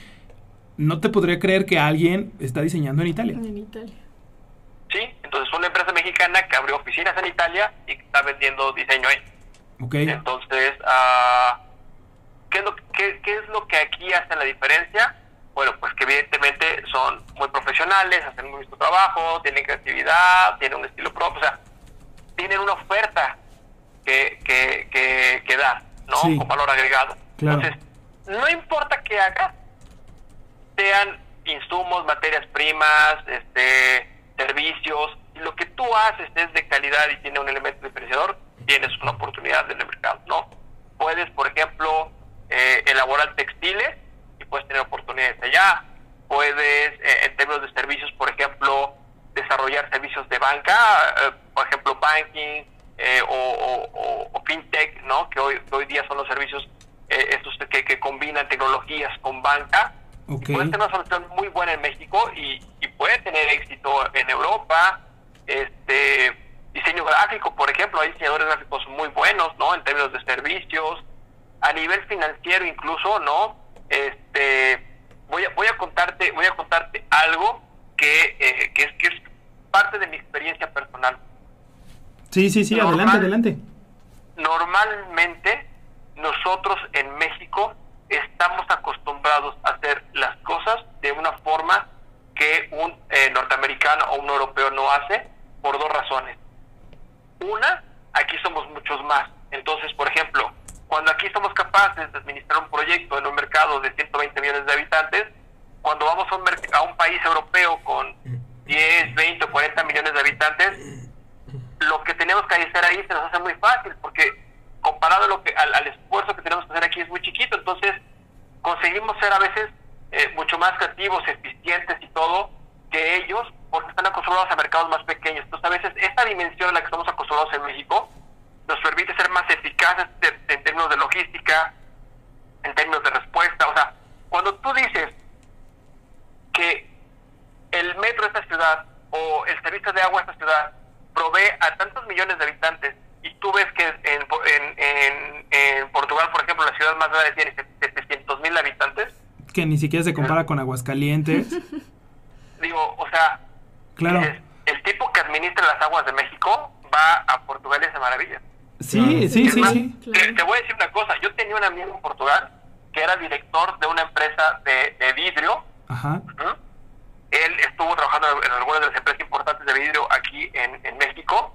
no te podría creer que alguien está diseñando en Italia. En Italia. Sí, entonces una empresa mexicana que abrió oficinas en Italia y que está vendiendo diseño ahí. Ok. Entonces, uh, ¿qué, es lo, qué, ¿qué es lo que aquí hace la diferencia? Bueno, pues que evidentemente son muy profesionales, hacen muy su trabajo, tienen creatividad, tienen un estilo propio, o sea, tienen una oferta que, que, que, dar, ¿no? Con valor agregado. Entonces, no importa qué hagas, sean insumos, materias primas, este, servicios, lo que tú haces es de calidad y tiene un elemento diferenciador, tienes una oportunidad en el mercado, ¿no? Puedes, por ejemplo, eh, elaborar textiles y puedes tener oportunidades allá. Puedes, eh, en términos de servicios, por ejemplo, desarrollar servicios de banca, eh, por ejemplo, banking eh, o, fintech, ¿no? Que hoy, hoy día son los servicios estos que, que, combinan tecnologías con banca. Puede tener una solución muy buena en México y, puede tener éxito en Europa. Este diseño gráfico, por ejemplo, hay diseñadores gráficos muy buenos, ¿no? En términos de servicios. a nivel financiero incluso, ¿no? Este, voy a, voy a contarte, voy a contarte algo que, eh, que, es, que es parte de mi experiencia personal. Sí, sí, sí, adelante, adelante. Normalmente nosotros en México estamos acostumbrados a hacer las cosas de una forma que un eh, norteamericano o un europeo no hace por dos razones. Una, aquí somos muchos más. Entonces, por ejemplo, cuando aquí somos capaces de administrar un proyecto en un mercado de 120 millones de habitantes, cuando vamos a un, a un país europeo con 10, 20 o 40 millones de habitantes, lo que tenemos que hacer ahí se nos hace muy fácil, porque comparado a lo que, al, esfuerzo que tenemos que hacer aquí es muy chiquito, entonces conseguimos ser a veces eh, mucho más creativos, eficientes y todo que ellos, porque están acostumbrados a mercados más pequeños. Entonces a veces esta dimensión a la que estamos acostumbrados en México nos permite ser más eficaces en términos de logística, en términos de respuesta. O sea, cuando tú dices que el metro de esta ciudad o el servicio de agua de esta ciudad provee a tantos millones de habitantes y tú ves que en, en, en, Portugal, por ejemplo, la ciudad más grande tiene 700 mil habitantes. Que ni siquiera se compara con Aguascalientes. Digo, o sea, claro. el tipo que administra las aguas de México va a Portugal y es de maravilla. Sí, sí, sí, sí. Te, voy a decir una cosa, yo tenía un amigo en Portugal que era director de una empresa de, de vidrio. Ajá. Él estuvo trabajando en algunas de las empresas importantes de vidrio aquí en, en México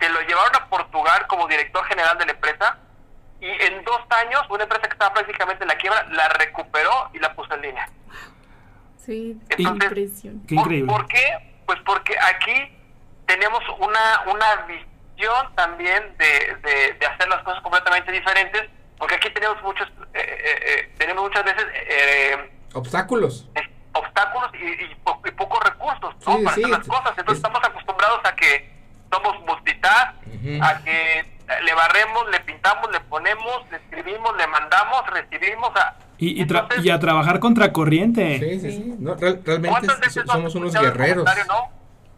que lo llevaron a Portugal como director general de la empresa y en dos años una empresa que estaba prácticamente en la quiebra la recuperó y la puso en línea. Sí, impresión. Qué increíble. ¿Por, qué? Pues porque aquí tenemos una, una visión también de, de, hacer las cosas completamente diferentes, porque aquí tenemos muchos, eh, eh, eh, tenemos muchas veces obstáculos. Obstáculos y, pocos recursos para hacer las cosas. Entonces estamos acostumbrados a que somos multitask, a que le barremos, le pintamos, le ponemos, le escribimos, le mandamos, recibimos. A, y, y, a trabajar contra corriente. Sí, sí, sí. realmente somos unos guerreros. ¿no?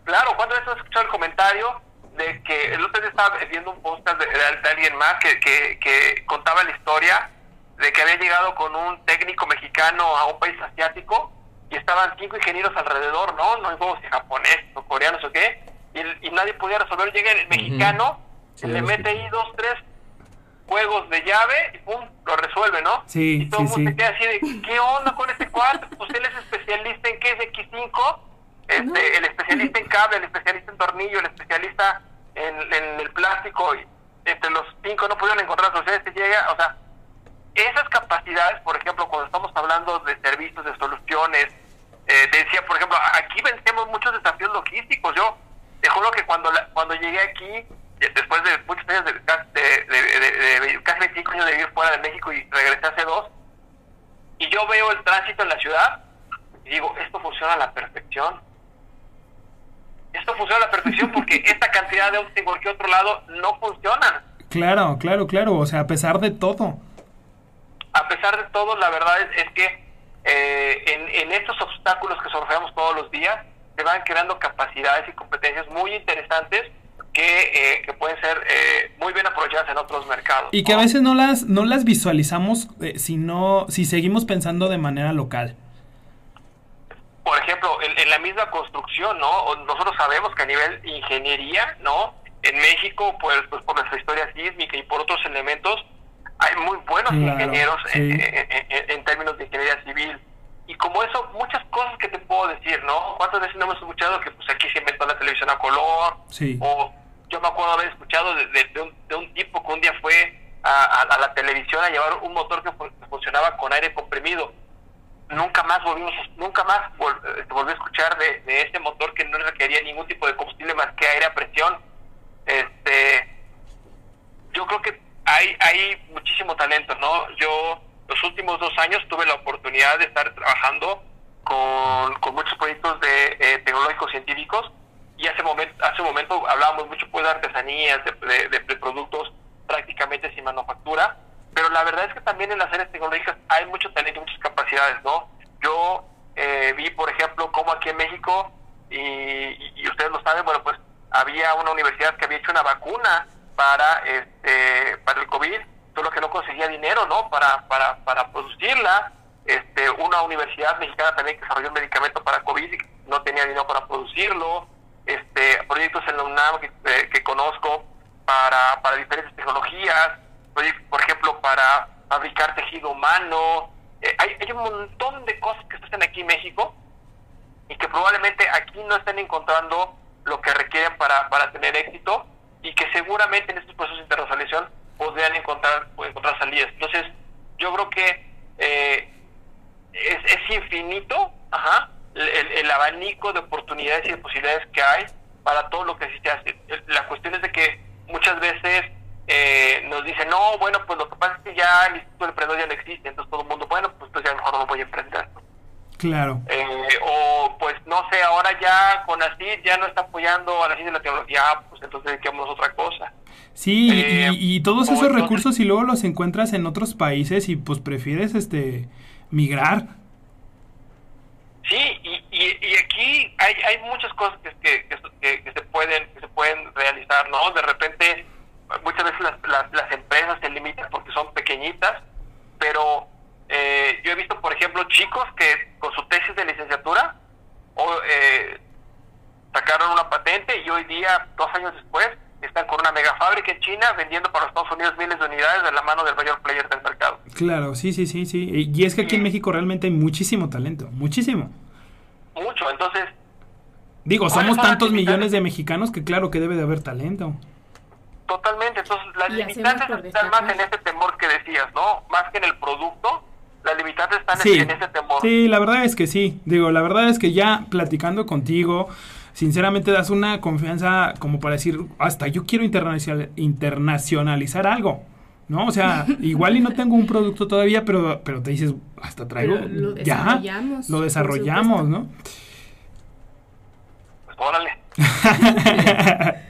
Claro, ¿cuántas veces has escuchado el comentario de que el otro día estaba viendo un podcast de, alguien más que, que, que, contaba la historia de que había llegado con un técnico mexicano a un país asiático y estaban cinco ingenieros alrededor, ¿no? No sé si japonés o coreanos o qué y, nadie podía resolver. Llega el mexicano, le mete ahí dos, tres juegos de llave y pum, lo resuelve, ¿no? Sí, y todo el mundo se queda así de, ¿qué onda con este cuarto? Pues él es especialista en qué es X5, este, el especialista en cable, el especialista en tornillo, el especialista en, el plástico, y entre los cinco no pudieron encontrar soluciones, se llega, o sea, esas capacidades, por ejemplo, cuando estamos hablando de servicios, de soluciones, eh, decía, por ejemplo, aquí vencemos muchos desafíos logísticos, yo te juro que cuando, cuando llegué aquí, después de muchos años, de, de, casi 25 años de vivir fuera de México y regresé hace dos, y yo veo el tránsito en la ciudad y digo, esto funciona a la perfección. Esto funciona a la perfección porque esta cantidad de autos en cualquier otro lado no funcionan. Claro, claro, claro. O sea, a pesar de todo. A pesar de todo, la verdad es, que eh, en, en estos obstáculos que sorteamos todos los días, se van creando capacidades y competencias muy interesantes que, eh, que pueden ser eh, muy bien aprovechadas en otros mercados. Y que a veces no las, no las visualizamos eh, si, si seguimos pensando de manera local. Por ejemplo, en, la misma construcción, ¿no? Nosotros sabemos que a nivel ingeniería, ¿no? En México, pues, pues por nuestra historia sísmica y por otros elementos, hay muy buenos ingenieros en términos de ingeniería civil y como eso, muchas cosas que te puedo decir, ¿no? ¿Cuántas veces no hemos escuchado que pues aquí se inventó la televisión a color? Sí. O yo me acuerdo haber escuchado de, de, un, tipo que un día fue a, la televisión a llevar un motor que, funcionaba con aire comprimido. Nunca más volvimos, nunca más eh, volví a escuchar de, de ese motor que no requería ningún tipo de combustible más que aire a presión. Este, yo creo que hay, hay muchísimo talento, ¿no? Yo los últimos dos años tuve la oportunidad de estar trabajando con, con muchos proyectos de eh, tecnológicos científicos. Y hace momento hace momento hablábamos mucho pues de artesanías de, de, productos prácticamente sin manufactura. Pero la verdad es que también en las áreas tecnológicas hay mucho talento y muchas capacidades no yo eh, vi por ejemplo cómo aquí en México y, ustedes lo saben bueno pues había una universidad que había hecho una vacuna para este para el covid solo que no conseguía dinero, ¿no? Para, para, para producirla. Este, una universidad mexicana también que desarrolló un medicamento para COVID no tenía dinero para producirlo. Este, proyectos en la UNAM que, eh, que conozco para, para diferentes tecnologías, por ejemplo, para fabricar tejido humano. Eh, hay, hay un montón de cosas que hacen aquí en México y que probablemente aquí no estén encontrando lo que requieren para, para tener éxito y que seguramente en estos procesos de internacionalización podrían encontrar, pues, encontrar salidas. Entonces, yo creo que eh, es, es, infinito ajá, el, el, abanico de oportunidades y de posibilidades que hay para todo lo que hace. La cuestión es de que muchas veces eh, nos dicen, no, bueno, pues lo que pasa es que ya el Instituto de Emprendedor ya no existe, entonces todo el mundo, bueno, pues, pues ya mejor no me voy a emprender. Claro. Eh, o pues no sé, ahora ya con así ya no está apoyando a la ciencia y la tecnología, pues entonces dediquémonos a otra cosa. Sí, eh, y, y, todos esos entonces, recursos y luego los encuentras en otros países y pues prefieres este migrar. Sí, y, y, y aquí hay, hay muchas cosas que, que, que, que, se pueden que se pueden realizar, ¿no? De repente muchas veces las, las, las empresas se limitan porque son pequeñitas, pero eh, yo he visto, por ejemplo, chicos que con su tesis de licenciatura o, eh, sacaron una patente y hoy día, dos años después, están con una mega fábrica en China vendiendo para los Estados Unidos miles de unidades de la mano del mayor player del mercado. Claro, sí, sí, sí, sí. Y es que aquí en México realmente hay muchísimo talento, muchísimo. Mucho, entonces... Digo, somos tantos millones de mexicanos que claro que debe de haber talento. Totalmente, entonces las limitantes están más en ese temor que decías, ¿no? Más que en el producto, las limitantes están sí, en ese temor. Sí, la verdad es que sí. Digo, la verdad es que ya platicando contigo, sinceramente das una confianza como para decir, hasta yo quiero internacionalizar algo. ¿No? O sea, igual y no tengo un producto todavía, pero, pero te dices, hasta traigo, Pero lo ya, desarrollamos, lo desarrollamos. ¿no? Pues órale.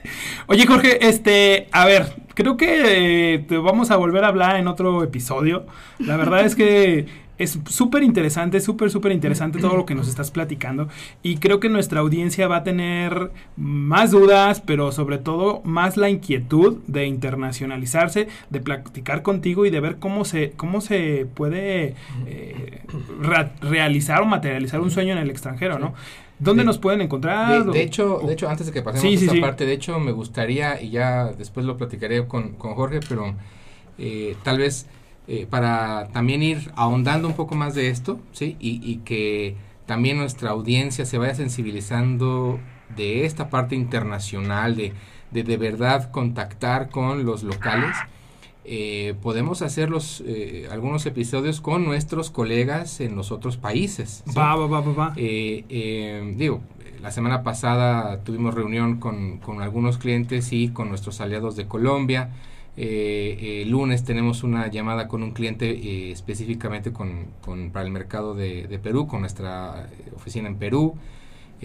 Oye, Jorge, este, a ver, creo que eh, te vamos a volver a hablar en otro episodio. La verdad es que es súper interesante, súper, súper interesante todo lo que nos estás platicando. Y creo que nuestra audiencia va a tener más dudas, pero sobre todo más la inquietud de internacionalizarse, de platicar contigo y de ver cómo se, cómo se puede eh, re realizar o materializar un sueño en el extranjero, ¿no? ¿Dónde De- nos pueden encontrar? De, de hecho, de hecho, antes de que pasemos Sí, a esa sí. parte, de hecho, me gustaría, y ya después lo platicaré con, con Jorge, pero eh, tal vez eh, para también ir ahondando un poco más de esto, ¿sí? Y, y que también nuestra audiencia se vaya sensibilizando de esta parte internacional, de de, de verdad contactar con los locales. Eh, podemos hacer los, eh, algunos episodios con nuestros colegas en los otros países. ¿sí? Va, va, va, va, va. Eh, eh, digo, la semana pasada tuvimos reunión con, con algunos clientes y con nuestros aliados de Colombia. Eh, eh, lunes tenemos una llamada con un cliente eh, específicamente con, con- para el mercado de, de Perú, con nuestra oficina en Perú.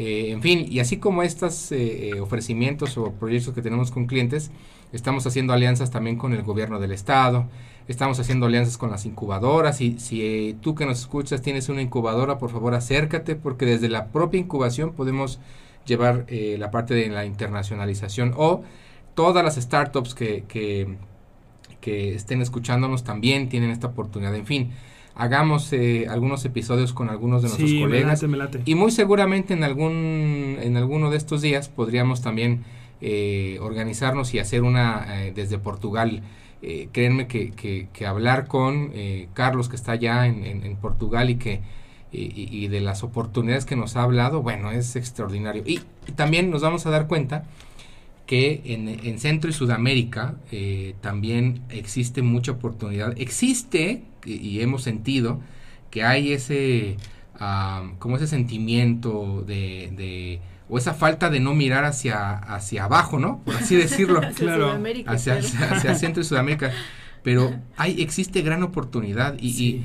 En fin, y así como estos ofrecimientos o proyectos que tenemos con clientes, estamos haciendo alianzas también con el gobierno del estado, estamos haciendo alianzas con las incubadoras y si eh, tú que nos escuchas tienes una incubadora, por favor acércate porque desde la propia incubación podemos llevar eh, la parte de la internacionalización o todas las startups que, que, que estén escuchándonos también tienen esta oportunidad. En fin, hagamos eh, algunos episodios con algunos de nuestros Sí, me colegas. late, me late. Y muy seguramente en algún en alguno de estos días podríamos también eh, organizarnos y hacer una eh, desde Portugal. Eh, créanme que, hablar con eh, Carlos que está allá en, Portugal y que y, de las oportunidades que nos ha hablado, bueno, es extraordinario. Y, también nos vamos a dar cuenta que en, en Centro y Sudamérica también existe mucha oportunidad. Existe, y, hemos sentido, que hay ese, ah, como ese sentimiento de- o esa falta de no mirar hacia, hacia abajo, ¿no? Por así decirlo. Hacia Claro. Sudamérica, hacia, claro. hacia, hacia Centro y Sudamérica. Pero hay, existe gran oportunidad y,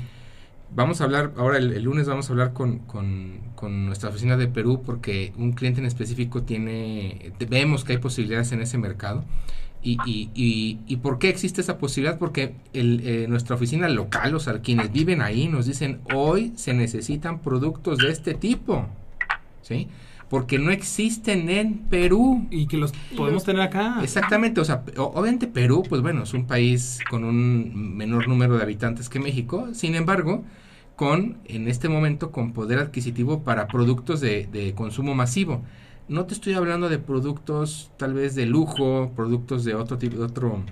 vamos a hablar, ahora el, el lunes vamos a hablar con, con- con nuestra oficina de Perú porque un cliente en específico tiene, vemos que hay posibilidades en ese mercado. Y, y, y, y por qué existe esa posibilidad? Porque el, eh, nuestra oficina local, o sea, quienes viven ahí, nos dicen, hoy se necesitan productos de este tipo. ¿Sí? Porque no existen en Perú. Y que los podemos tener acá. Exactamente, o sea, obviamente Perú, pues bueno, es un país con un menor número de habitantes que México, sin embargo, con, en este momento, con poder adquisitivo para productos de, de consumo masivo. No te estoy hablando de productos tal vez de lujo, productos de otro tipo, de otro,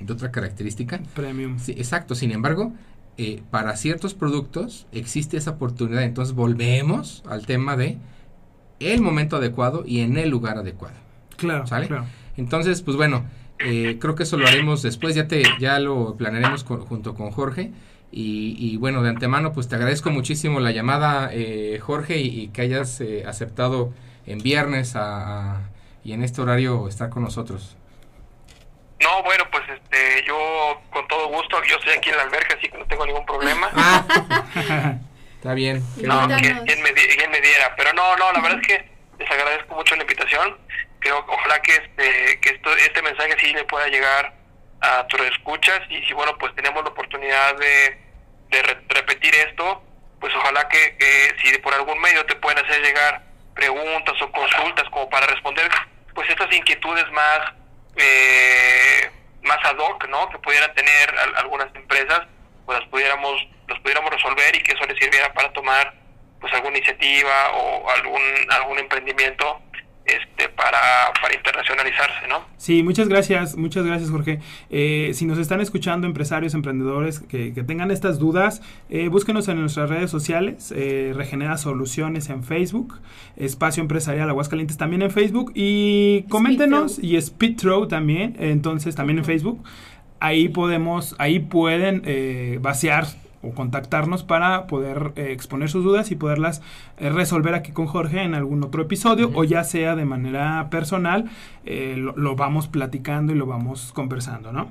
de otra característica. Premium. Sí, exacto, sin embargo, eh, para ciertos productos existe esa oportunidad. Entonces volvemos al tema de el momento adecuado y en el lugar adecuado. Claro, ¿Sale? claro. Entonces, pues bueno, eh, creo que eso lo haremos después, ya te ya lo planearemos con- junto con Jorge. Y, y bueno, de antemano, pues te agradezco muchísimo la llamada, eh, Jorge, y, y que hayas eh, aceptado en viernes a- a- y en este horario estar con nosotros. No, bueno, pues este, yo con todo gusto, yo estoy aquí en la alberca, así que no tengo ningún problema. Ah, está bien. No, que, quien me, di- quien me diera. Pero no, no, la verdad es que les agradezco mucho la invitación. Creo, ojalá que este, que esto, este mensaje sí le pueda llegar a tus escuchas y si bueno, pues tenemos la oportunidad de, de re- repetir esto, pues ojalá que eh, si por algún medio te pueden hacer llegar preguntas o consultas como para responder pues estas inquietudes más eh, más ad hoc, ¿no? Que pudieran tener al- algunas empresas, pues las pudiéramos los pudiéramos resolver y que eso les sirviera para tomar pues alguna iniciativa o algún algún emprendimiento este para para internacionalizarse, ¿no? Sí, muchas gracias, muchas gracias Jorge. Eh, si nos están escuchando empresarios, emprendedores que, que tengan estas dudas, eh, búsquenos en nuestras redes sociales, eh, Regenera Soluciones en Facebook, Espacio Empresarial Aguascalientes también en Facebook y coméntenos y Speed Throw también, entonces también en Facebook. Ahí podemos, ahí pueden eh, vaciar o contactarnos para poder eh, exponer sus dudas y poderlas eh, resolver aquí con Jorge en algún otro episodio o ya sea de manera personal, eh, lo, lo vamos platicando y lo vamos conversando, ¿no?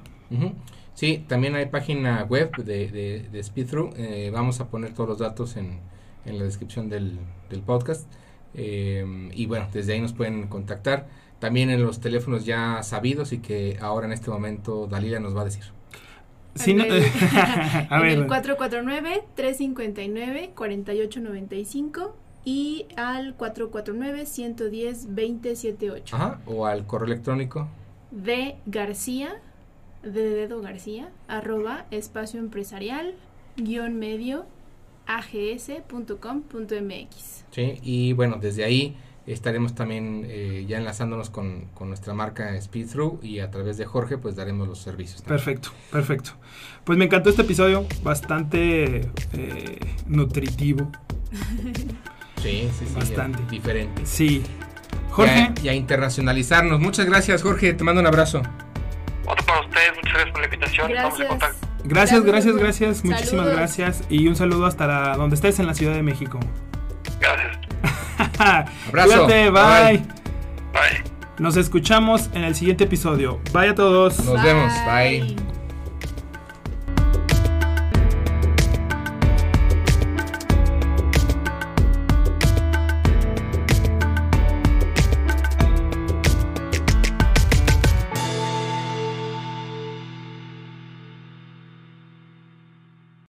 Sí, también hay página web de, de, de Speedthrough. eh, vamos a poner todos los datos en, en la descripción del, del podcast. eh, y bueno, desde ahí nos pueden contactar. También en los teléfonos ya sabidos y que ahora en este momento Dalila nos va a decir. Sí, no- En el- a en ver, el 449-359-4895 y al 449-110-2078. Ajá, o al correo electrónico. De García, de dedo García, arroba espacio empresarial, guion medio, ags.com.mx. Sí, y bueno, desde ahí estaremos también eh, ya enlazándonos con, con nuestra marca Speedthrough y a través de Jorge pues daremos los servicios. también. perfecto, perfecto. Pues me encantó este episodio, bastante eh, nutritivo. Sí, sí, sí. Bastante. ya, Diferente. Sí. Jorge, Y a, y a internacionalizarnos. Muchas gracias, Jorge. Te mando un abrazo. Otro para ustedes, muchas gracias por la invitación. Estamos en Gracias. contacto. gracias, gracias, Jorge. gracias, muchísimas gracias y un saludo hasta la- donde estés en la Ciudad de México. Gracias. Abrazo. Cuídate, Bye. bye. Bye. Nos escuchamos en el siguiente episodio. Bye a todos. Nos vemos. Bye.